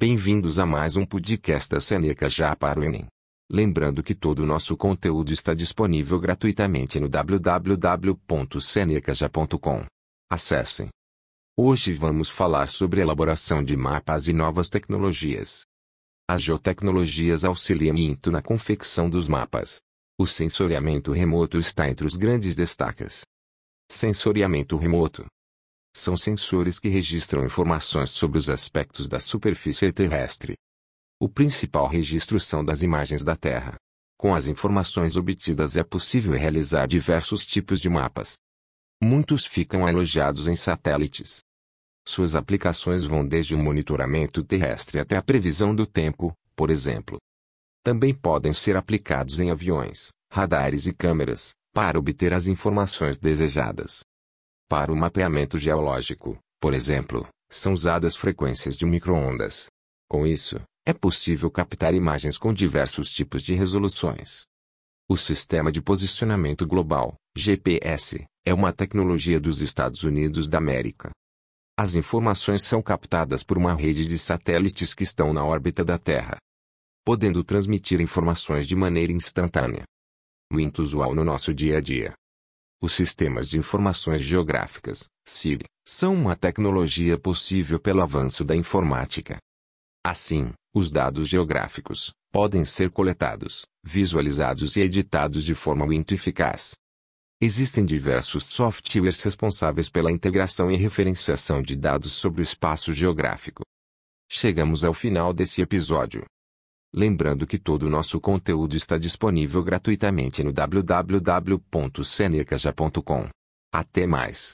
Bem-vindos a mais um podcast da Seneca já para o Enem. Lembrando que todo o nosso conteúdo está disponível gratuitamente no www.senecaja.com. Acessem. Hoje vamos falar sobre elaboração de mapas e novas tecnologias. As geotecnologias auxiliam muito na confecção dos mapas. O sensoriamento remoto está entre os grandes destaques. Sensoriamento remoto são sensores que registram informações sobre os aspectos da superfície terrestre. O principal registro são das imagens da Terra. Com as informações obtidas é possível realizar diversos tipos de mapas. Muitos ficam alojados em satélites. Suas aplicações vão desde o monitoramento terrestre até a previsão do tempo, por exemplo. Também podem ser aplicados em aviões, radares e câmeras, para obter as informações desejadas. Para o mapeamento geológico, por exemplo, são usadas frequências de microondas. Com isso, é possível captar imagens com diversos tipos de resoluções. O Sistema de Posicionamento Global, GPS, é uma tecnologia dos Estados Unidos da América. As informações são captadas por uma rede de satélites que estão na órbita da Terra, podendo transmitir informações de maneira instantânea. Muito usual no nosso dia a dia. Os sistemas de informações geográficas, SIG, são uma tecnologia possível pelo avanço da informática. Assim, os dados geográficos podem ser coletados, visualizados e editados de forma muito eficaz. Existem diversos softwares responsáveis pela integração e referenciação de dados sobre o espaço geográfico. Chegamos ao final desse episódio. Lembrando que todo o nosso conteúdo está disponível gratuitamente no www.senecaja.com. Até mais!